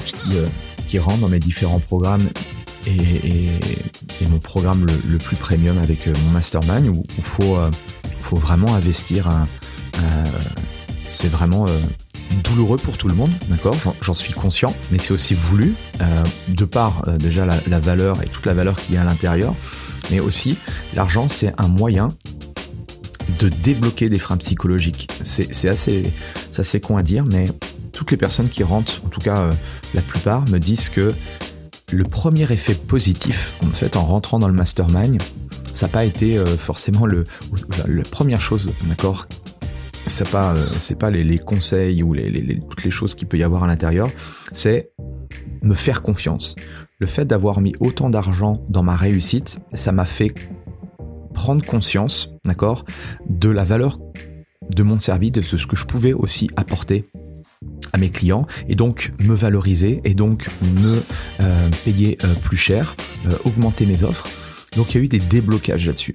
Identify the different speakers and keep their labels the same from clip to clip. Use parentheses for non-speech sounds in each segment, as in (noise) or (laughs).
Speaker 1: qui, qui rentrent dans mes différents programmes et, mon programme le, plus premium avec mon mastermind où il faut, faut vraiment investir. c'est vraiment douloureux pour tout le monde, d'accord? J'en suis conscient, mais c'est aussi voulu, euh, de par euh, déjà la, valeur et toute la valeur qu'il y a à l'intérieur, mais aussi l'argent c'est un moyen de débloquer des freins psychologiques. C'est assez, assez con à dire, mais toutes les personnes qui rentrent, en tout cas euh, la plupart, me disent que le premier effet positif, en fait, en rentrant dans le mastermind, ça n'a pas été forcément le, la première chose, d'accord, c'est pas euh, c'est pas les, conseils ou les, toutes les choses qu'il peut y avoir à l'intérieur, c'est me faire confiance. Le fait d'avoir mis autant d'argent dans ma réussite, ça m'a fait prendre conscience, d'accord, de la valeur de mon service, de ce que je pouvais aussi apporter à mes clients et donc me valoriser et donc me euh, payer euh, plus cher, augmenter mes offres. Donc il y a eu des déblocages là-dessus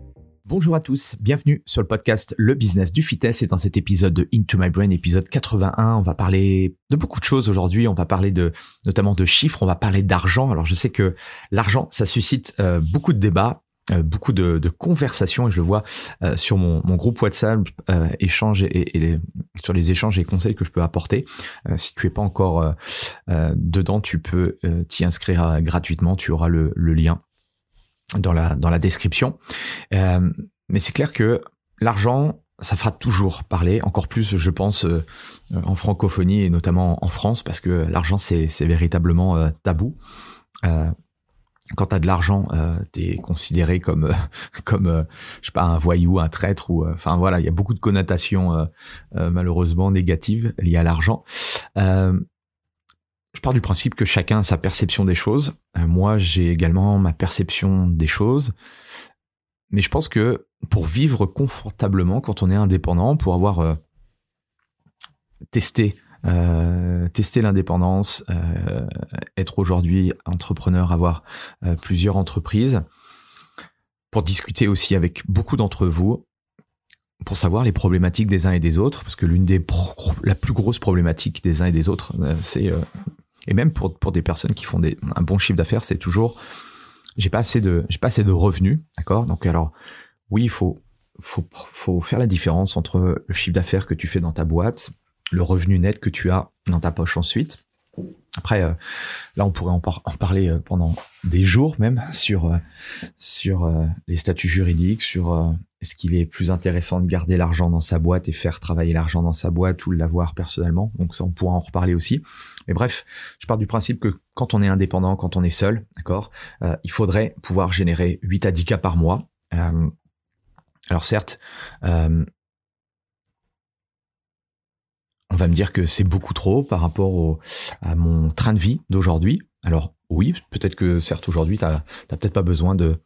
Speaker 2: Bonjour à tous, bienvenue sur le podcast Le Business du Fitness et dans cet épisode de Into My Brain, épisode 81, on va parler de beaucoup de choses aujourd'hui, on va parler de notamment de chiffres, on va parler d'argent. Alors je sais que l'argent, ça suscite euh, beaucoup de débats, euh, beaucoup de, conversations et je le vois euh, sur mon, groupe WhatsApp échange et, sur les échanges et conseils que je peux apporter. si tu es pas encore dedans, tu peux t'y inscrire gratuitement, tu auras le lien dans la, dans la description. Euh, mais c'est clair que l'argent, ça fera toujours parler, encore plus, je pense, euh, en francophonie et notamment en France, parce que l'argent, c'est, véritablement euh, tabou. quand tu as de l'argent, tu es considéré comme, (laughs) comme je sais pas, un voyou, un traître, ou enfin voilà, il y a beaucoup de connotations malheureusement négatives liées à l'argent je pars du principe que chacun a sa perception des choses. Euh, moi, j'ai également ma perception des choses. Mais je pense que pour vivre confortablement quand on est indépendant, pour avoir euh, testé, euh, testé l'indépendance, être aujourd'hui entrepreneur, avoir plusieurs entreprises, pour discuter aussi avec beaucoup d'entre vous, pour savoir les problématiques des uns et des autres, parce que l'une des la plus grosse problématique des uns et des autres, c'est et même pour, pour des personnes qui font des, un bon chiffre d'affaires, c'est toujours, j'ai pas assez de, j'ai pas assez de revenus, d'accord? Donc alors, oui, il faut, faut, faut faire la différence entre le chiffre d'affaires que tu fais dans ta boîte, le revenu net que tu as dans ta poche ensuite. Après, euh, là, on pourrait en, parler euh, pendant des jours même sur euh, sur les statuts juridiques, sur est-ce qu'il est plus intéressant de garder l'argent dans sa boîte et faire travailler l'argent dans sa boîte ou l'avoir personnellement? Donc ça, on pourra en reparler aussi. Mais bref, je pars du principe que quand on est indépendant, quand on est seul, d'accord, il faudrait pouvoir générer 8 à 10 cas par mois. alors certes, on va me dire que c'est beaucoup trop par rapport à mon train de vie d'aujourd'hui. Alors oui, peut-être que certes aujourd'hui, tu n'as peut-être pas besoin de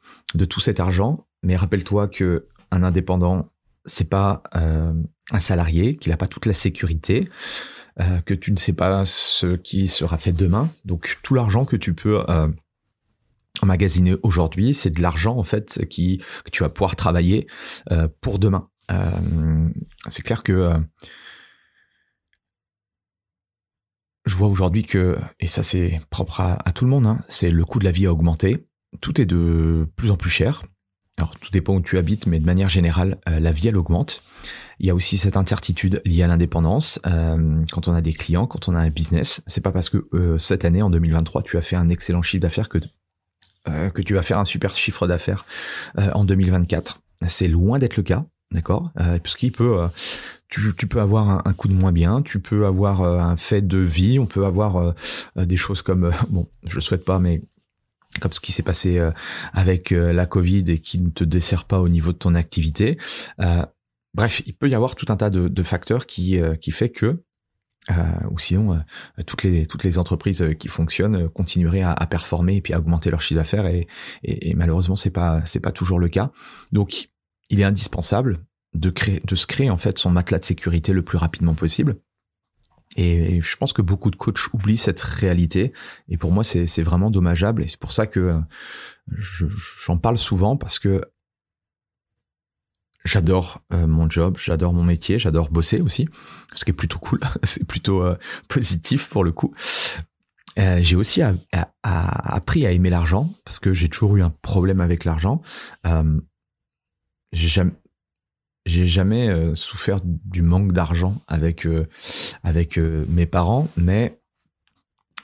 Speaker 2: tout cet argent, mais rappelle-toi que un indépendant, c'est pas euh, un salarié, qu'il n'a pas toute la sécurité, euh, que tu ne sais pas ce qui sera fait demain. Donc tout l'argent que tu peux euh, emmagasiner aujourd'hui, c'est de l'argent en fait qui que tu vas pouvoir travailler pour demain. c'est clair que je vois aujourd'hui que, et ça c'est propre à, tout le monde, hein, c'est le coût de la vie a augmenté, tout est de plus en plus cher.
Speaker 1: Alors tout dépend où tu habites, mais de manière générale, la vie elle augmente. Il y a aussi cette incertitude liée à l'indépendance. quand on a des clients, quand on a un business, c'est pas parce que cette année, en 2023, tu as fait un excellent chiffre d'affaires que tu vas faire un super chiffre d'affaires en 2024. C'est loin d'être le cas, d'accord euh, Puisqu'il peut, euh, tu, peux avoir un, coup de moins bien, tu peux avoir euh, un fait de vie, on peut avoir euh, des choses comme, bon, je le souhaite pas, mais comme ce qui s'est passé avec la Covid et qui ne te dessert pas au niveau de ton activité. bref, il peut y avoir tout un tas de, facteurs qui, qui fait que euh, ou sinon toutes les toutes les entreprises qui fonctionnent continueraient à, performer et puis à augmenter leur chiffre d'affaires et, et, et, malheureusement c'est pas c'est pas toujours le cas donc il est indispensable de créer, de se créer en fait son matelas de sécurité le plus rapidement possible. Et je pense que beaucoup de coachs oublient cette réalité. Et pour moi, c'est vraiment dommageable. Et c'est pour ça que j'en parle souvent parce que j'adore euh, mon job, j'adore mon métier, j'adore bosser aussi, ce qui est plutôt cool, (laughs) c'est plutôt euh, positif pour le coup. Euh, j'ai aussi appris à aimer l'argent parce que j'ai toujours eu un problème avec l'argent. Euh, j'ai jamais euh, souffert du manque d'argent avec euh, avec euh, mes parents, mais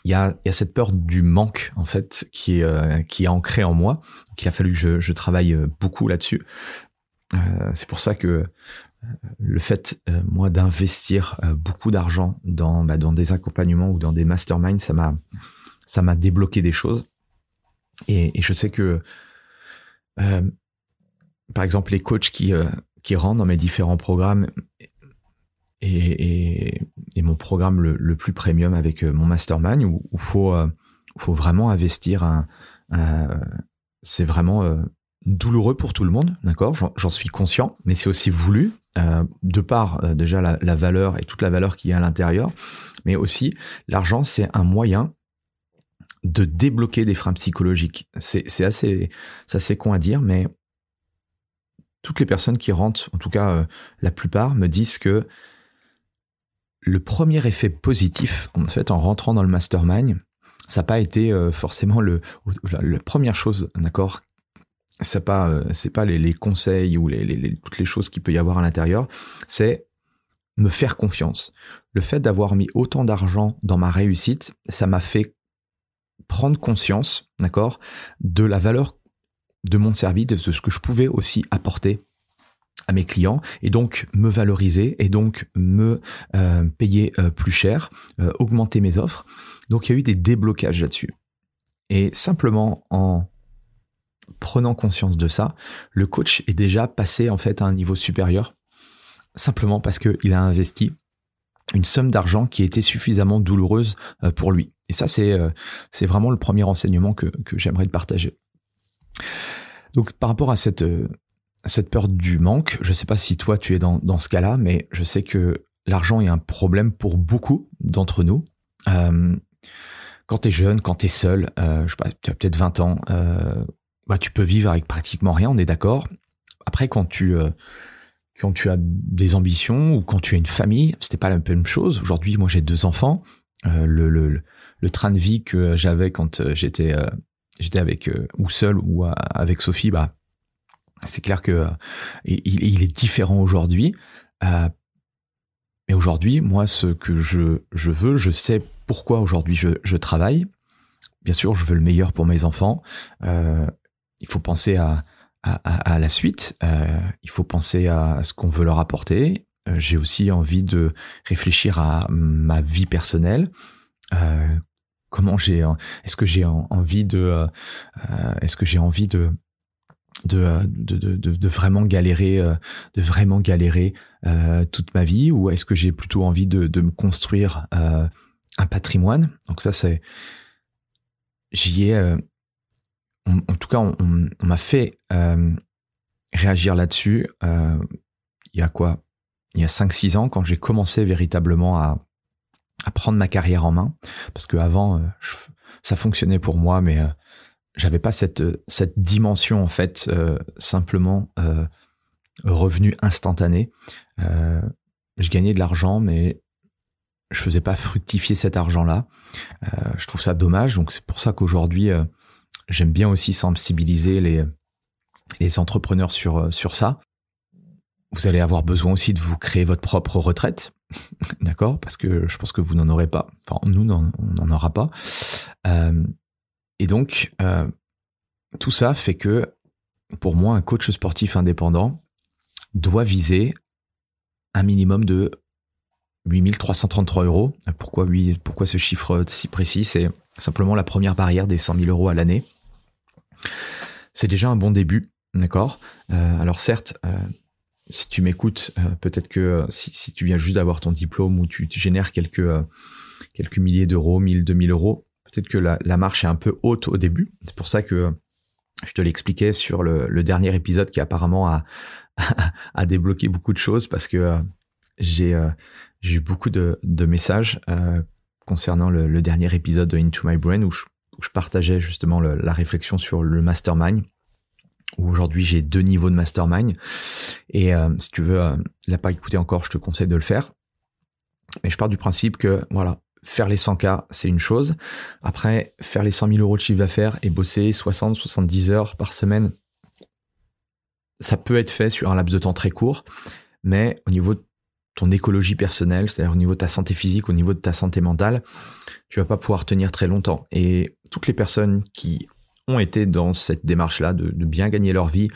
Speaker 1: il y a, y a cette peur du manque en fait qui est qui est ancrée en moi. Donc il a fallu que je, je travaille beaucoup là-dessus. c'est pour ça que le fait moi d'investir beaucoup d'argent dans bah, dans des accompagnements ou dans des masterminds, ça m'a ça m'a débloqué des choses. Et, et je sais que par exemple, les coachs qui, euh, qui rentrent dans mes différents programmes et, mon programme le, plus premium avec euh, mon mastermind où il faut, euh, faut vraiment investir un, c'est vraiment douloureux pour tout le monde, d'accord? J'en suis conscient, mais c'est aussi voulu, euh, de par euh, déjà la, valeur et toute la valeur qu'il y a à l'intérieur, mais aussi l'argent, c'est un moyen de débloquer des freins psychologiques. C'est assez, c'est assez con à dire, mais toutes les personnes qui rentrent, en tout cas euh, la plupart, me disent que le premier effet positif, en fait, en rentrant dans le mastermind, ça n'a pas été euh, forcément le, la, première chose, d'accord c'est pas euh, pas les, conseils ou toutes les choses qu'il peut y avoir à l'intérieur, c'est me faire confiance. Le fait d'avoir mis autant d'argent dans ma réussite, ça m'a fait prendre conscience, d'accord, de la valeur de mon service, de ce que je pouvais aussi apporter à mes clients et donc me valoriser et donc me euh, payer euh, plus cher, euh, augmenter mes offres. Donc il y a eu des déblocages là-dessus. Et simplement en prenant conscience de ça, le coach est déjà passé en fait à un niveau supérieur, simplement parce qu'il a investi une somme d'argent qui était suffisamment douloureuse pour lui. Et ça, c'est vraiment le premier enseignement que, que j'aimerais te partager. Donc par rapport à cette, euh, cette peur du manque, je ne sais pas si toi tu es dans, dans ce cas-là, mais je sais que l'argent est un problème pour beaucoup d'entre nous. Euh, quand tu es jeune, quand tu es seul, euh, tu as peut-être 20 ans, euh, bah, tu peux vivre avec pratiquement rien, on est d'accord. Après, quand tu, euh, quand tu as des ambitions ou quand tu as une famille, c'était pas la même chose. Aujourd'hui, moi j'ai deux enfants. Le, le, train de vie que j'avais quand j'étais j'étais avec euh, ou seul ou euh, avec Sophie, bah c'est clair que euh, il, est différent aujourd'hui. mais aujourd'hui, moi, ce que je, je veux, je sais pourquoi aujourd'hui je, je travaille. Bien sûr, je veux le meilleur pour mes enfants. Il faut penser à, à, la suite. Il faut penser à ce qu'on veut leur apporter. J'ai aussi envie de réfléchir à ma vie personnelle. Comment j'ai est-ce que j'ai envie de euh, euh, est-ce que j'ai envie de de, de, de, de, vraiment galérer euh, de vraiment galérer toute ma vie ou est-ce que j'ai plutôt envie de, de me construire un patrimoine? Donc ça c'est j'y ai en tout cas on, on m'a fait réagir là-dessus il y a quoi? Il y a 5-6 ans quand j'ai commencé véritablement à à prendre ma carrière en main. Parce que avant euh, ça fonctionnait pour moi mais euh, j'avais pas cette cette dimension en fait euh, simplement revenu instantané. Je gagnais de l'argent mais je faisais pas fructifier cet argent là je trouve ça dommage donc c'est pour ça qu'aujourd'hui j'aime bien aussi sensibiliser les les entrepreneurs sur, sur ça. Vous allez avoir besoin aussi de vous créer votre propre retraite, (laughs) d'accord? Parce que je pense que vous n'en aurez pas. Enfin, nous, on n'en aura pas. Euh, et donc, euh, tout ça fait que, pour moi, un coach sportif indépendant doit viser un minimum de 8333 euros. Pourquoi, oui, pourquoi ce chiffre si précis? C'est simplement la première barrière des 100 000 euros à l'année. C'est déjà un bon début, d'accord? Euh, Alors certes, euh, si tu m'écoutes, euh, peut-être que si, tu viens juste d'avoir ton diplôme ou tu, génères quelques, quelques milliers d'euros, 1000, 2000 euros, peut-être que la, marche est un peu haute au début. C'est pour ça que je te l'expliquais sur le, dernier épisode qui apparemment (laughs) a, débloqué beaucoup de choses parce que j'ai eu beaucoup de, messages concernant le, dernier épisode de Into My Brain où je, partageais justement la réflexion sur le mastermind où aujourd'hui j'ai deux niveaux de mastermind. Et euh, si tu veux euh, l'a pas écouté encore, je te conseille de le faire. Mais je pars du principe que voilà, faire les 100K, c'est une chose. Après, faire les 100 000 euros de chiffre d'affaires et bosser 60, 70 heures par semaine, ça peut être fait sur un laps de temps très court. Mais au niveau de ton écologie personnelle, c'est-à-dire au niveau de ta santé physique, au niveau de ta santé mentale, tu vas pas pouvoir tenir très longtemps. Et toutes les personnes qui ont été dans cette démarche-là de, bien gagner leur vie,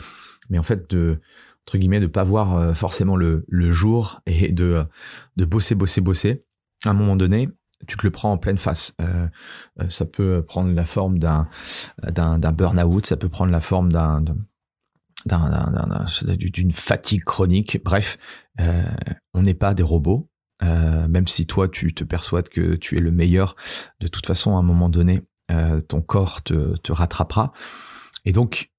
Speaker 1: mais en fait de entre guillemets de pas voir euh, forcément le, jour et de de bosser bosser bosser. À un moment donné, tu te le prends en pleine face. Euh, euh, ça peut prendre la forme d'un d'un burn-out, ça peut prendre la forme d'un d'une fatigue chronique. Bref, on n'est pas des robots. même si toi tu te persuades que tu es le meilleur, de toute façon à un moment donné, euh, ton corps te, te, rattrapera. Et donc,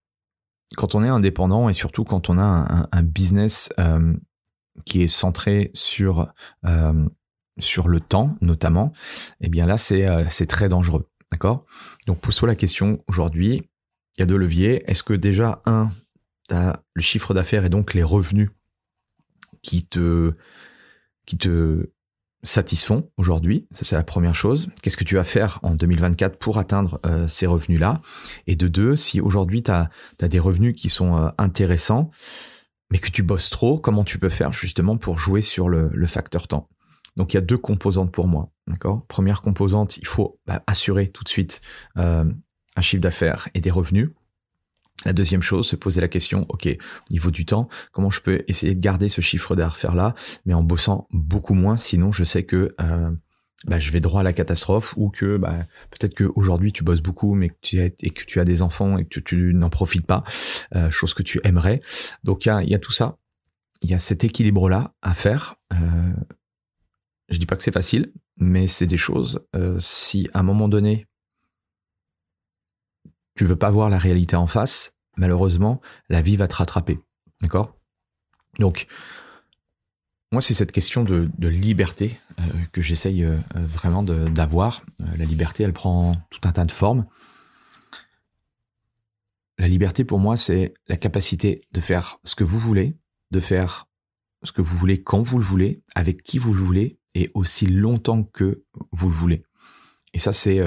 Speaker 1: quand on est indépendant et surtout quand on a un, un business euh, qui est centré sur euh, sur le temps notamment, eh bien là c'est c'est très dangereux, d'accord? Donc pose-toi la question aujourd'hui. Il y a deux leviers. Est-ce que déjà un, as le chiffre d'affaires et donc les revenus qui te qui te satisfont aujourd'hui. Ça, c'est la première chose. Qu'est-ce que tu vas faire en 2024 pour atteindre euh, ces revenus-là? Et de deux, si aujourd'hui, tu as, des revenus qui sont euh, intéressants, mais que tu bosses trop, comment tu peux faire justement pour jouer sur le, facteur temps? Donc, il y a deux composantes pour moi. D'accord? Première composante, il faut bah, assurer tout de suite euh, un chiffre d'affaires et des revenus. La deuxième chose, se poser la question, ok, au niveau du temps, comment je peux essayer de garder ce chiffre d'affaires là, mais en bossant beaucoup moins, sinon je sais que euh, bah, je vais droit à la catastrophe ou que bah, peut-être qu'aujourd'hui tu bosses beaucoup mais que tu as, et que tu as des enfants et que tu, n'en profites pas, euh, chose que tu aimerais. Donc il y a, tout ça, il y a cet équilibre là à faire. Euh, je dis pas que c'est facile, mais c'est des choses. Euh, si à un moment donné tu veux pas voir la réalité en face, malheureusement, la vie va te rattraper. D'accord? Donc, moi, c'est cette question de, liberté euh, que j'essaye euh, vraiment d'avoir. Euh, la liberté, elle prend tout un tas de formes. La liberté, pour moi, c'est la capacité de faire ce que vous voulez, de faire ce que vous voulez quand vous le voulez, avec qui vous le voulez, et aussi longtemps que vous le voulez. Et ça, c'est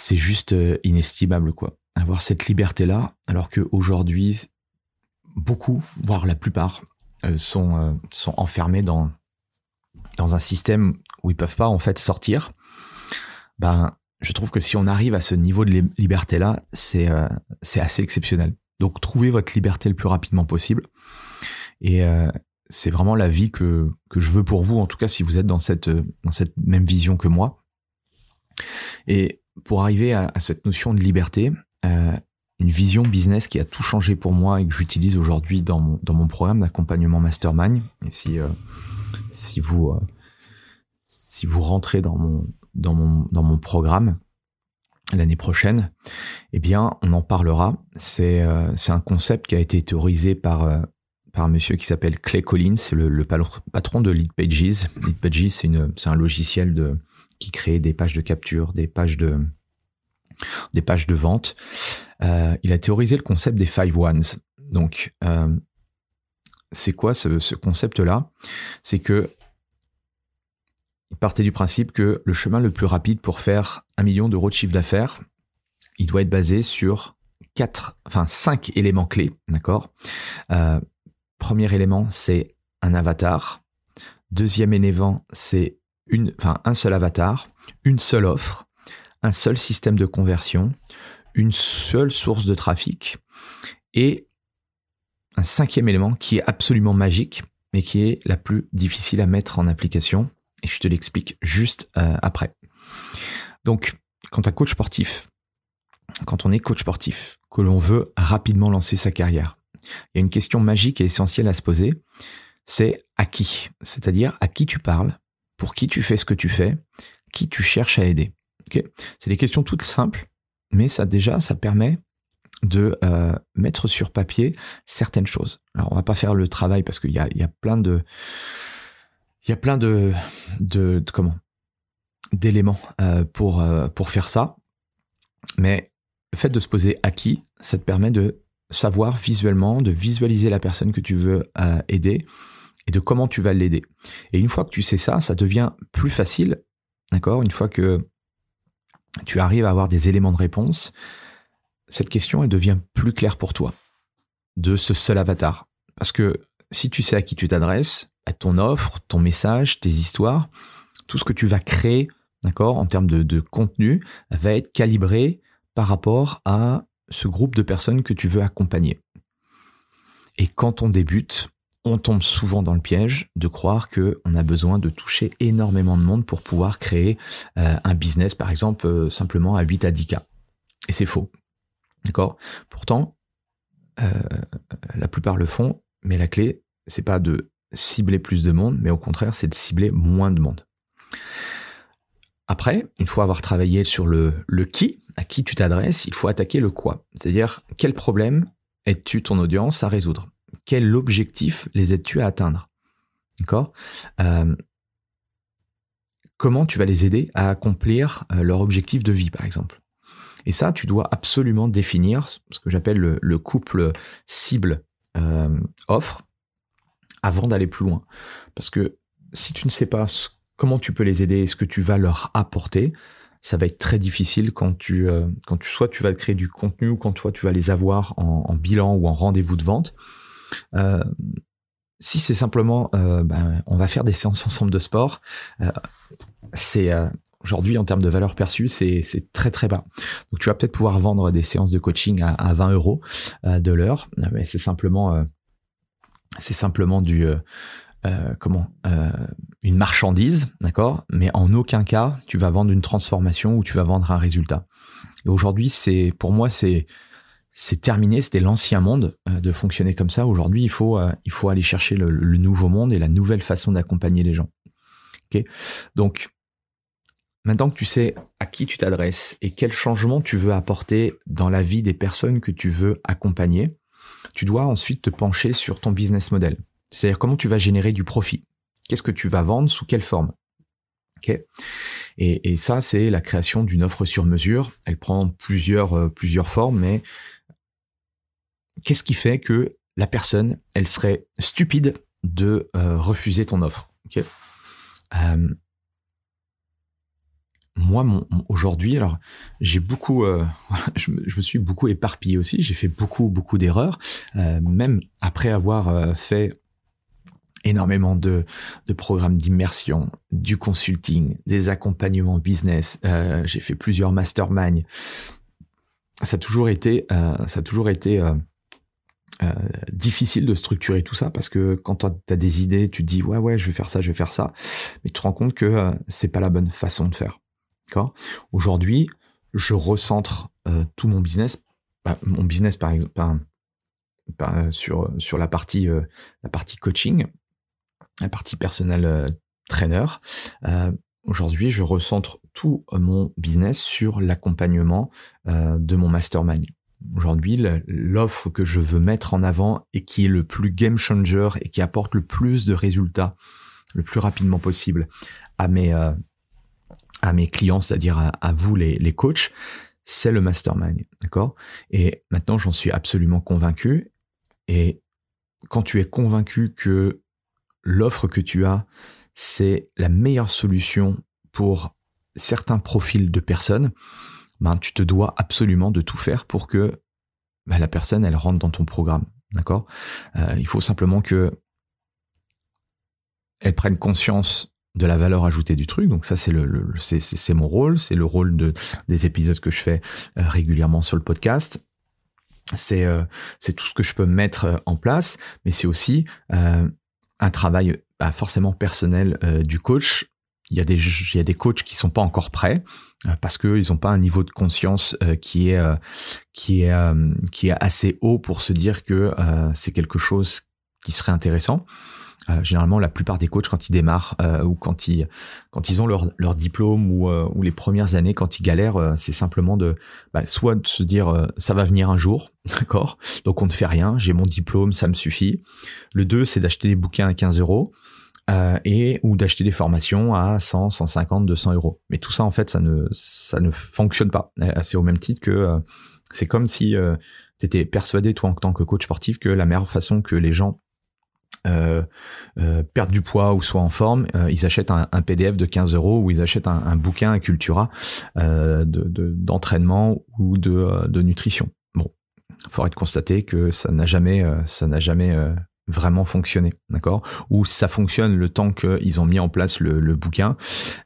Speaker 1: c'est juste euh, inestimable, quoi. Avoir cette liberté-là, alors que aujourd'hui, beaucoup, voire la plupart, euh, sont, euh, sont enfermés dans, dans un système où ils peuvent pas, en fait, sortir. Ben, je trouve que si on arrive à ce niveau de liberté-là, c'est c'est assez exceptionnel. Donc, trouvez votre liberté le plus rapidement possible. Et c'est vraiment la vie que, que je veux pour vous, en tout cas si vous êtes dans cette, dans cette même vision que moi. Et pour arriver à, cette notion de liberté, euh, une vision business qui a tout changé pour moi et que j'utilise aujourd'hui dans mon, dans mon programme d'accompagnement Mastermind. Et si, euh, si, vous, euh, si vous rentrez dans mon, dans mon, dans mon programme l'année prochaine, eh bien, on en parlera. C'est c'est un concept qui a été théorisé par, par un monsieur qui s'appelle Clay Collins, c'est le, le, patron de Lead Pages. Lead Pages, c'est un logiciel de, qui crée des pages de capture, des pages de, des pages de vente. Euh, il a théorisé le concept des five ones. Donc, euh, c'est quoi ce, concept-là? C'est que il partait du principe que le chemin le plus rapide pour faire un million d'euros de chiffre d'affaires, il doit être basé sur quatre, enfin cinq éléments clés, d'accord? Euh, premier élément, c'est un avatar. Deuxième élément, c'est une, enfin un seul avatar, une seule offre, un seul système de conversion, une seule source de trafic et un cinquième élément qui est absolument magique, mais qui est la plus difficile à mettre en application. Et je te l'explique juste euh, après. Donc, quand un coach sportif, quand on est coach sportif, que l'on veut rapidement lancer sa carrière, il y a une question magique et essentielle à se poser, c'est à qui? C'est-à-dire à qui tu parles, pour qui tu fais ce que tu fais, qui tu cherches à aider. c'est des questions toutes simples, mais ça déjà, ça permet de euh, mettre sur papier certaines choses. Alors on va pas faire le travail parce qu'il y a, y a plein de il y a plein de, de, comment? d'éléments euh, pour euh, pour faire ça, mais le fait de se poser à qui, ça te permet de savoir visuellement, de visualiser la personne que tu veux aider de comment tu vas l'aider. Et une fois que tu sais ça, ça devient plus facile, d'accord? Une fois que tu arrives à avoir des éléments de réponse, cette question, elle devient plus claire pour toi de ce seul avatar. Parce que si tu sais à qui tu t'adresses, à ton offre, ton message, tes histoires, tout ce que tu vas créer, d'accord, en termes de, contenu, va être calibré par rapport à ce groupe de personnes que tu veux accompagner. Et quand on débute, on tombe souvent dans le piège de croire que on a besoin de toucher énormément de monde pour pouvoir créer euh, un business, par exemple, euh, simplement à 8 à 10 cas. Et c'est faux. D'accord? Pourtant, euh, la plupart le font, mais la clé, c'est pas de cibler plus de monde, mais au contraire, c'est de cibler moins de monde. Après, une fois avoir travaillé sur le, le qui, à qui tu t'adresses, il faut attaquer le quoi. C'est-à-dire, quel problème aides-tu ton audience à résoudre? Quel objectif les aides-tu à atteindre D'accord? Euh, Comment tu vas les aider à accomplir euh, leur objectif de vie, par exemple? Et ça, tu dois absolument définir ce que j'appelle le, couple cible-offre euh, avant d'aller plus loin. Parce que si tu ne sais pas comment tu peux les aider et ce que tu vas leur apporter, ça va être très difficile quand tu, quand tu soit tu vas créer du contenu ou quand toi tu vas les avoir en, bilan ou en rendez-vous de vente. Euh, si c'est simplement, ben, on va faire des séances ensemble de sport, c'est Aujourd'hui, en termes de valeur perçue, c'est très très bas. Donc, tu vas peut-être pouvoir vendre des séances de coaching à, à 20 euros euh, de l'heure, mais c'est simplement, euh, c'est simplement du, euh, comment, une marchandise, d'accord? Mais en aucun cas, tu vas vendre une transformation ou tu vas vendre un résultat. Et aujourd'hui, c'est, pour moi, c'est, c'est terminé. C'était l'ancien monde de fonctionner comme ça. Aujourd'hui, il faut, il faut aller chercher le, nouveau monde et la nouvelle façon d'accompagner les gens. Ok? Donc Maintenant que tu sais à qui tu t'adresses et quel changement tu veux apporter dans la vie des personnes que tu veux accompagner, tu dois ensuite te pencher sur ton business model. C'est-à-dire comment tu vas générer du profit. Qu'est-ce que tu vas vendre, sous quelle forme? Okay et, et, ça, c'est la création d'une offre sur mesure. Elle prend plusieurs, euh, plusieurs formes, mais qu'est-ce qui fait que la personne, elle serait stupide de euh, refuser ton offre euh, moi, aujourd'hui, alors j'ai beaucoup, euh, (laughs) je, me, suis beaucoup éparpillé aussi. J'ai fait beaucoup, beaucoup d'erreurs, même après avoir fait énormément de, de programmes d'immersion, du consulting, des accompagnements business. j'ai fait plusieurs masterminds. Ça a toujours été, ça a toujours été difficile de structurer tout ça parce que quand tu as des idées, tu te dis ouais ouais je vais faire ça, je vais faire ça, mais tu te rends compte que c'est pas la bonne façon de faire. Aujourd'hui, je recentre euh, tout mon business, bah, mon business par exemple, sur sur la partie euh, la partie coaching, la partie personnel euh, trainer. Aujourd'hui, je recentre tout mon business sur l'accompagnement de mon mastermind. Aujourd'hui, l'offre que je veux mettre en avant et qui est le plus game changer et qui apporte le plus de résultats le plus rapidement possible à mes à mes clients, c'est-à-dire à, vous les, les coachs, c'est le mastermind, d'accord? Et maintenant, j'en suis absolument convaincu. Et quand tu es convaincu que l'offre que tu as, c'est la meilleure solution pour certains profils de personnes, ben, tu te dois absolument de tout faire pour que bah, la personne, elle rentre dans ton programme. D'accord? Euh, Il faut simplement que elle prenne conscience de la valeur ajoutée du truc. Donc ça, c'est mon rôle, c'est le rôle de des épisodes que je fais euh, régulièrement sur le podcast. C'est euh, c'est tout ce que je peux mettre en place, mais c'est aussi un travail bah, forcément personnel du coach. Il y a des il y a des coachs qui sont pas encore prêts parce qu'ils n'ont pas un niveau de conscience qui est qui est qui est assez haut pour se dire que c'est quelque chose qui serait intéressant. Euh, généralement, la plupart des coachs, quand ils démarrent euh, ou quand ils quand ils ont leur, leur diplôme ou, euh, ou les premières années, quand ils galèrent, c'est simplement de bah, soit de se dire ça va venir un jour, (laughs) d'accord? Donc on ne fait rien, j'ai mon diplôme, ça me suffit. Le 2, c'est d'acheter des bouquins à 15 euros. Et ou d'acheter des formations à 100, 150, 200 euros. Mais tout ça, en fait, ça ne ça ne fonctionne pas. C'est au même titre que c'est comme si tu étais persuadé, toi, en tant que coach sportif, que la meilleure façon que les gens euh, euh, perdre du poids ou soit en forme, euh, ils achètent un, PDF de 15 euros ou ils achètent un, bouquin, un Cultura d'entraînement de, ou de, de nutrition. Bon, il faudrait constater que ça n'a jamais, ça n'a jamais vraiment fonctionner, d'accord? Ou ça fonctionne le temps qu'ils ont mis en place le, bouquin.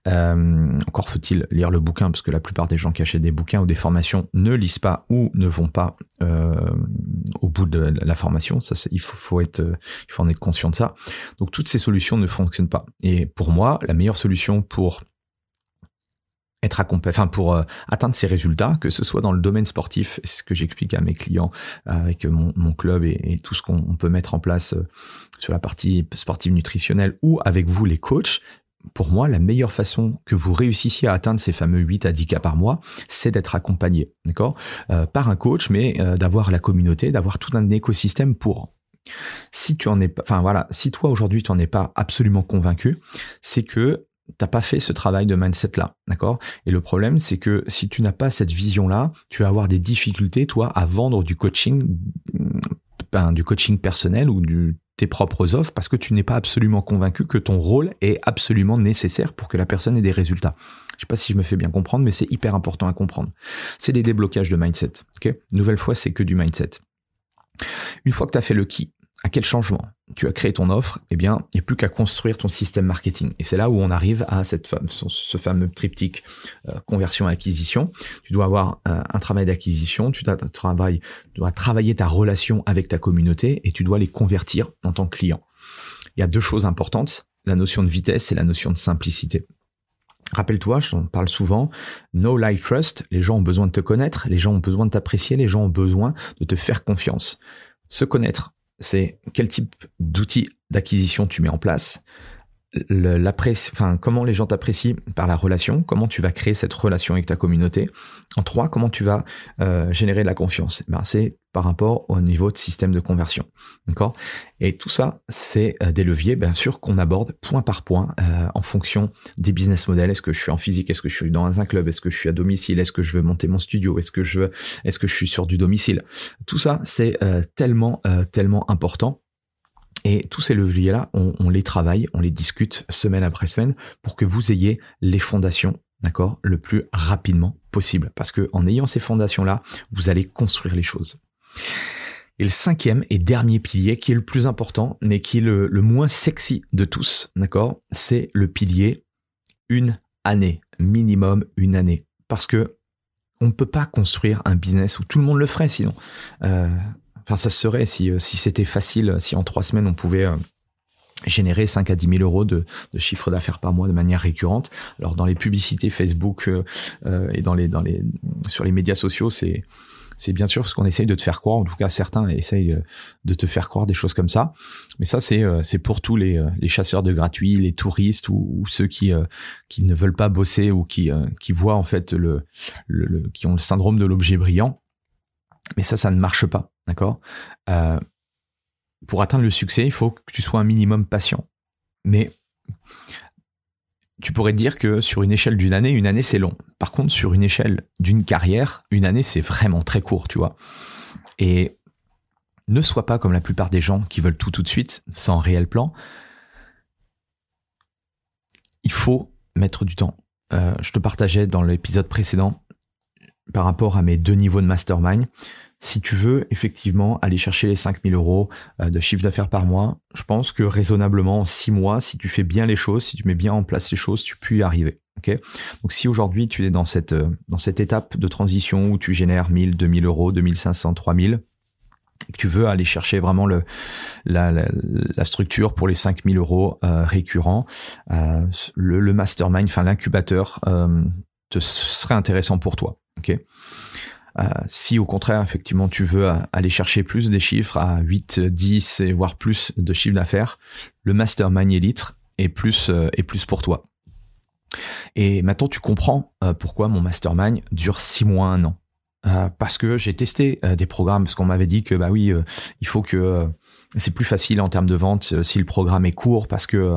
Speaker 1: Euh, encore faut-il lire le bouquin parce que la plupart des gens qui achètent des bouquins ou des formations ne lisent pas ou ne vont pas euh, au bout de la formation. Ça, il faut, faut, être, il faut en être conscient de ça. Donc toutes ces solutions ne fonctionnent pas. Et pour moi, la meilleure solution pour être accompagné, enfin pour euh, atteindre ces résultats, que ce soit dans le domaine sportif, c'est ce que j'explique à mes clients euh, avec mon, club et, tout ce qu'on peut mettre en place euh, sur la partie sportive nutritionnelle ou avec vous les coachs. Pour moi, la meilleure façon que vous réussissiez à atteindre ces fameux 8 à 10 cas par mois, c'est d'être accompagné, d'accord, par un coach, mais d'avoir la communauté, d'avoir tout un écosystème pour. Si tu en es enfin voilà, si toi aujourd'hui tu en es pas absolument convaincu, c'est que t'as pas fait ce travail de mindset là, d'accord? Et le problème, c'est que si tu n'as pas cette vision là, tu vas avoir des difficultés, toi, à vendre du coaching, ben, du coaching personnel ou du tes propres offres parce que tu n'es pas absolument convaincu que ton rôle est absolument nécessaire pour que la personne ait des résultats. Je sais pas si je me fais bien comprendre, mais c'est hyper important à comprendre. C'est des déblocages de mindset. ok? Nouvelle fois, c'est que du mindset. Une fois que tu as fait le qui, à quel changement tu as créé ton offre Eh bien, il n'y a plus qu'à construire ton système marketing. Et c'est là où on arrive à cette ce fameux triptyque euh, conversion-acquisition. Tu dois avoir euh, un travail d'acquisition, tu tu dois travailler ta relation avec ta communauté et tu dois les convertir en tant que client. Il y a deux choses importantes, la notion de vitesse et la notion de simplicité. Rappelle-toi, je t'en parle souvent, no like trust, les gens ont besoin de te connaître, les gens ont besoin de t'apprécier, les gens ont besoin de te faire confiance. Se connaître, c'est quel type d'outils d'acquisition tu mets en place, enfin, comment les gens t'apprécient par la relation, comment tu vas créer cette relation avec ta communauté. En trois, comment tu vas euh, générer de la confiance. Eh ben, c'est par rapport au niveau de système de conversion. D'accord? Et tout ça, c'est euh, des leviers, bien sûr, qu'on aborde point par point euh, en fonction des business models. Est-ce que je suis en physique? Est-ce que je suis dans un club? Est-ce que je suis à domicile? Est-ce que je veux monter mon studio? Est-ce que je veux Est-ce que je suis sur du domicile? Tout ça, c'est tellement, tellement important et tous ces leviers-là, on, les travaille, on les discute semaine après semaine pour que vous ayez les fondations, d'accord, le plus rapidement possible. Parce que en ayant ces fondations-là, vous allez construire les choses. Et le cinquième et dernier pilier, qui est le plus important, mais qui est le, le moins sexy de tous, d'accord, c'est le pilier une année, minimum une année. Parce que on ne peut pas construire un business où tout le monde le ferait sinon. Euh, Enfin, ça serait si, euh, si c'était facile, si en trois semaines on pouvait euh, générer 5 à 10 000 euros de, de chiffre d'affaires par mois de manière récurrente. Alors dans les publicités Facebook euh, et dans les, dans les, sur les médias sociaux, c'est c'est bien sûr ce qu'on essaye de te faire croire. En tout cas, certains essayent de te faire croire des choses comme ça. Mais ça, c'est c'est pour tous les, les chasseurs de gratuits, les touristes ou, ceux qui qui ne veulent pas bosser ou qui qui voient en fait le, le qui ont le syndrome de l'objet brillant. Mais ça, ça ne marche pas. D'accord? Euh, Pour atteindre le succès, il faut que tu sois un minimum patient. Mais tu pourrais dire que sur une échelle d'une année, une année c'est long. Par contre, sur une échelle d'une carrière, une année c'est vraiment très court, tu vois. Et ne sois pas comme la plupart des gens qui veulent tout tout de suite, sans réel plan. Il faut mettre du temps. Euh, je te partageais dans l'épisode précédent par rapport à mes deux niveaux de mastermind si tu veux effectivement aller chercher les 5000 euros euh, de chiffre d'affaires par mois, je pense que raisonnablement en 6 mois, si tu fais bien les choses, si tu mets bien en place les choses, tu peux y arriver. Okay Donc si aujourd'hui tu es dans cette, euh, dans cette étape de transition où tu génères 1000, 2000 euros, 2500, 3000, que tu veux aller chercher vraiment le, la, la, structure pour les 5000 euros euh, récurrents, euh, le, le, mastermind, enfin l'incubateur, euh, te serait intéressant pour toi. ok? euh, si au contraire, effectivement, tu veux euh, aller chercher plus des chiffres à 8, 10 et voire plus de chiffres d'affaires, le Mastermind Elite est plus, euh, est plus pour toi. Et maintenant, tu comprends pourquoi mon Mastermind dure 6 mois, 1 an. parce que j'ai testé des programmes, parce qu'on m'avait dit que, bah oui, il faut que c'est plus facile en termes de vente si le programme est court, parce que,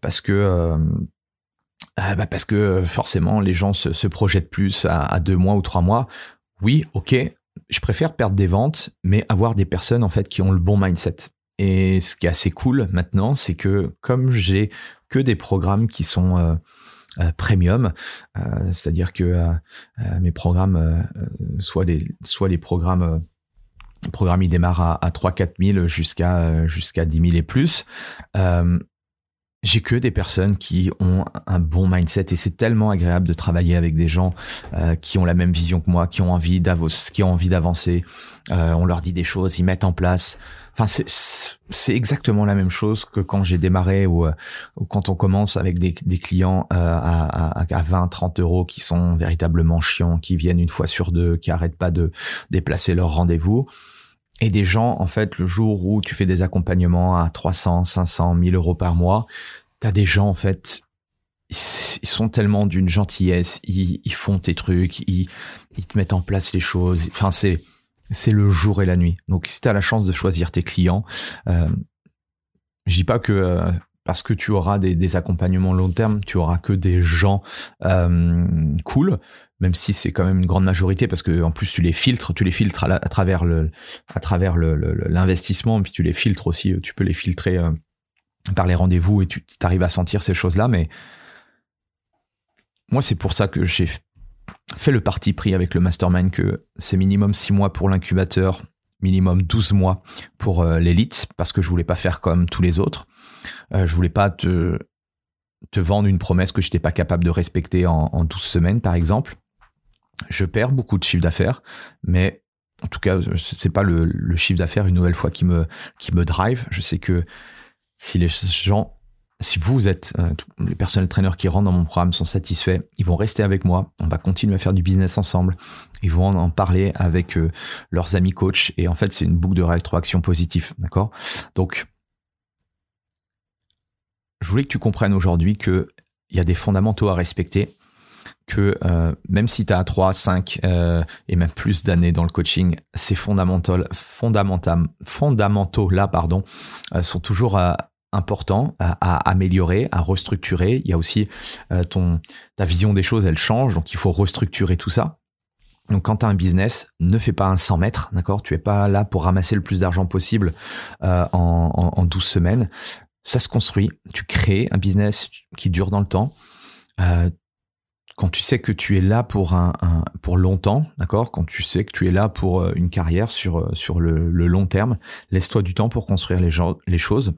Speaker 1: parce que, euh, bah parce que forcément les gens se, se projettent plus à, à, deux mois ou trois mois. Oui, ok, je préfère perdre des ventes, mais avoir des personnes en fait qui ont le bon mindset. Et ce qui est assez cool maintenant, c'est que comme j'ai que des programmes qui sont euh, euh, premium, euh, c'est-à-dire que euh, mes programmes, soit les soit les programmes le programme il démarre à, à 3 4 000 jusqu'à jusqu'à 10 000 et plus. Euh, j'ai que des personnes qui ont un bon mindset et c'est tellement agréable de travailler avec des gens euh, qui ont la même vision que moi, qui ont envie d'avancer, qui ont envie d'avancer. Euh, on leur dit des choses, ils mettent en place. Enfin, c'est exactement la même chose que quand j'ai démarré ou, euh, ou, quand on commence avec des, des clients euh, à, à, à 20, 30 euros qui sont véritablement chiants, qui viennent une fois sur deux, qui arrêtent pas de déplacer leur rendez-vous et des gens, en fait, le jour où tu fais des accompagnements à 300, 500, 1000 euros par mois, t'as des gens, en fait, ils sont tellement d'une gentillesse, ils, font tes trucs, ils, ils te mettent en place les choses. Enfin, c'est c'est le jour et la nuit. Donc, si t'as la chance de choisir tes clients, euh, je dis pas que euh, parce que tu auras des, des, accompagnements long terme, tu auras que des gens euh, cool, même si c'est quand même une grande majorité parce que en plus tu les filtres, tu les filtres à, travers le à travers l'investissement, le, puis tu les filtres aussi, tu peux les filtrer euh, par les rendez-vous et tu arrives à sentir ces choses-là. Mais moi, c'est pour ça que j'ai fait le parti pris avec le mastermind que c'est minimum 6 mois pour l'incubateur, minimum 12 mois pour euh, l'élite parce que je voulais pas faire comme tous les autres. Euh, je voulais pas te te vendre une promesse que je n'étais pas capable de respecter en, en 12 semaines, par exemple je perds beaucoup de chiffre d'affaires, mais en tout cas, c'est pas le, chiffre d'affaires une nouvelle fois qui me qui me drive. Je sais que si les gens, si vous êtes euh, les personnels traîneurs qui rentrent dans mon programme sont satisfaits, ils vont rester avec moi. On va continuer à faire du business ensemble. Ils vont en parler avec euh, leurs amis coachs et en fait, c'est une boucle de rétroaction positive, d'accord? Donc, je voulais que tu comprennes aujourd'hui que il y a des fondamentaux à respecter que euh, même si tu as 3, 5 euh, et même plus d'années dans le coaching, ces fondamentaux, fondamentaux là pardon, euh, sont toujours euh, importants à, améliorer, à restructurer. Il y a aussi ton ta vision des choses, elle change, donc il faut restructurer tout ça. Donc quand tu as un business, ne fais pas un 100 mètres, d'accord? Tu es pas là pour ramasser le plus d'argent possible en, en, en 12 semaines. Ça se construit. Tu crées un business qui dure dans le temps. Quand tu sais que tu es là pour un, pour longtemps, d'accord? Quand tu sais que tu es là pour euh, une carrière sur euh, sur le, long terme, laisse-toi du temps pour construire les, gens, les choses.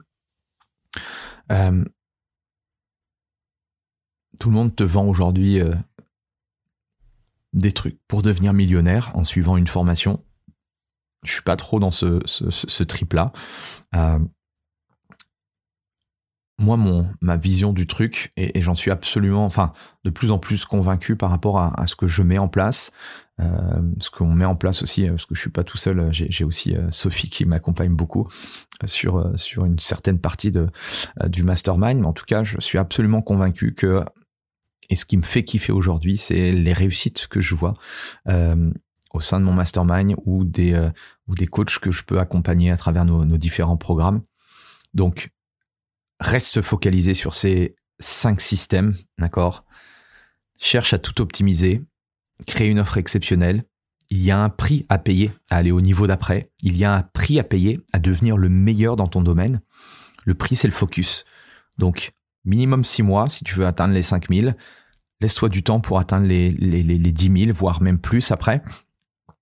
Speaker 1: Euh, tout le monde te vend aujourd'hui des trucs pour devenir millionnaire en suivant une formation. Je suis pas trop dans ce, ce, trip là. Moi, mon, ma vision du truc, et, j'en suis absolument, enfin, de plus en plus convaincu par rapport à, ce que je mets en place, euh, ce qu'on met en place aussi, parce que je suis pas tout seul, j'ai aussi euh, Sophie qui m'accompagne beaucoup sur euh, sur une certaine partie de euh, du mastermind, mais en tout cas, je suis absolument convaincu que et ce qui me fait kiffer aujourd'hui, c'est les réussites que je vois euh, au sein de mon mastermind ou des ou des coachs que je peux accompagner à travers nos, nos différents programmes. Donc reste focalisé sur ces cinq systèmes, d'accord? Cherche à tout optimiser, crée une offre exceptionnelle. Il y a un prix à payer à aller au niveau d'après. Il y a un prix à payer à devenir le meilleur dans ton domaine. Le prix, c'est le focus. Donc, minimum six mois si tu veux atteindre les 5000. Laisse-toi du temps pour atteindre les, les, les, les 10 000, voire même plus après.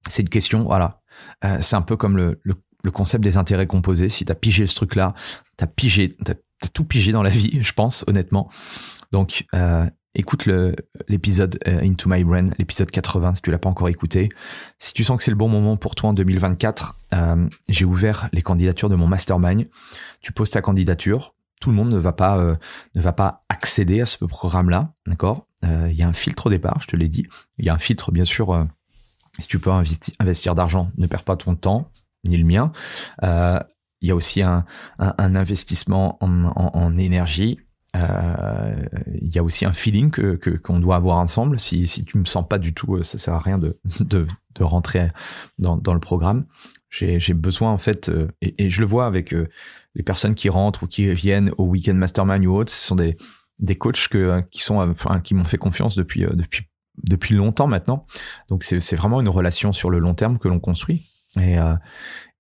Speaker 1: C'est une question, voilà. Euh, c'est un peu comme le, le, concept des intérêts composés. Si tu as pigé ce truc-là, tu as pigé, t'as, as tout pigé dans la vie, je pense, honnêtement. Donc, euh, écoute l'épisode euh, Into My Brain, l'épisode 80, si tu l'as pas encore écouté. Si tu sens que c'est le bon moment pour toi en 2024, euh, j'ai ouvert les candidatures de mon mastermind. Tu poses ta candidature. Tout le monde ne va pas euh, ne va pas accéder à ce programme-là, d'accord? Il y a un filtre au départ, je te l'ai dit. Il y a un filtre, bien sûr. si tu peux investir, d'argent, ne perds pas ton temps ni le mien. Il y a aussi un, un, investissement en, en, en énergie euh, il y a aussi un feeling que qu'on doit avoir ensemble. Si, si tu me sens pas du tout, euh, ça sert à rien de, de, de rentrer dans, dans le programme. J'ai besoin en fait, euh, et, et, je le vois avec les personnes qui rentrent ou qui viennent au weekend mastermind ou autre, ce sont des des coachs que qui sont enfin, qui m'ont fait confiance depuis depuis depuis longtemps maintenant. Donc c'est vraiment une relation sur le long terme que l'on construit. Et,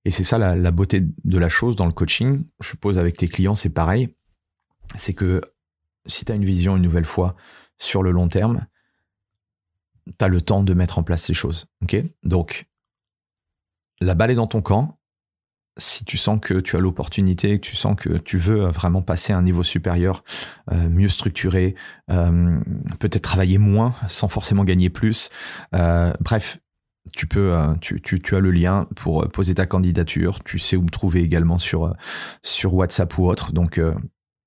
Speaker 1: et c'est ça la, beauté de la chose dans le coaching. Je suppose avec tes clients c'est pareil c'est que si tu as une vision une nouvelle fois sur le long terme, tu as le temps de mettre en place ces choses. Donc, la balle est dans ton camp. Si tu sens que tu as l'opportunité, que tu sens que tu veux vraiment passer à un niveau supérieur, euh, mieux structuré, euh, peut-être travailler moins sans forcément gagner plus, euh, bref, tu peux, tu, tu, as le lien pour poser ta candidature. Tu sais où me trouver également sur sur WhatsApp ou autre. Donc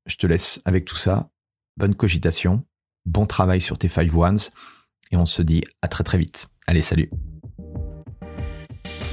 Speaker 1: je te laisse avec tout ça. Bonne cogitation, bon travail sur tes five ones et on se dit à très très vite. Allez, salut.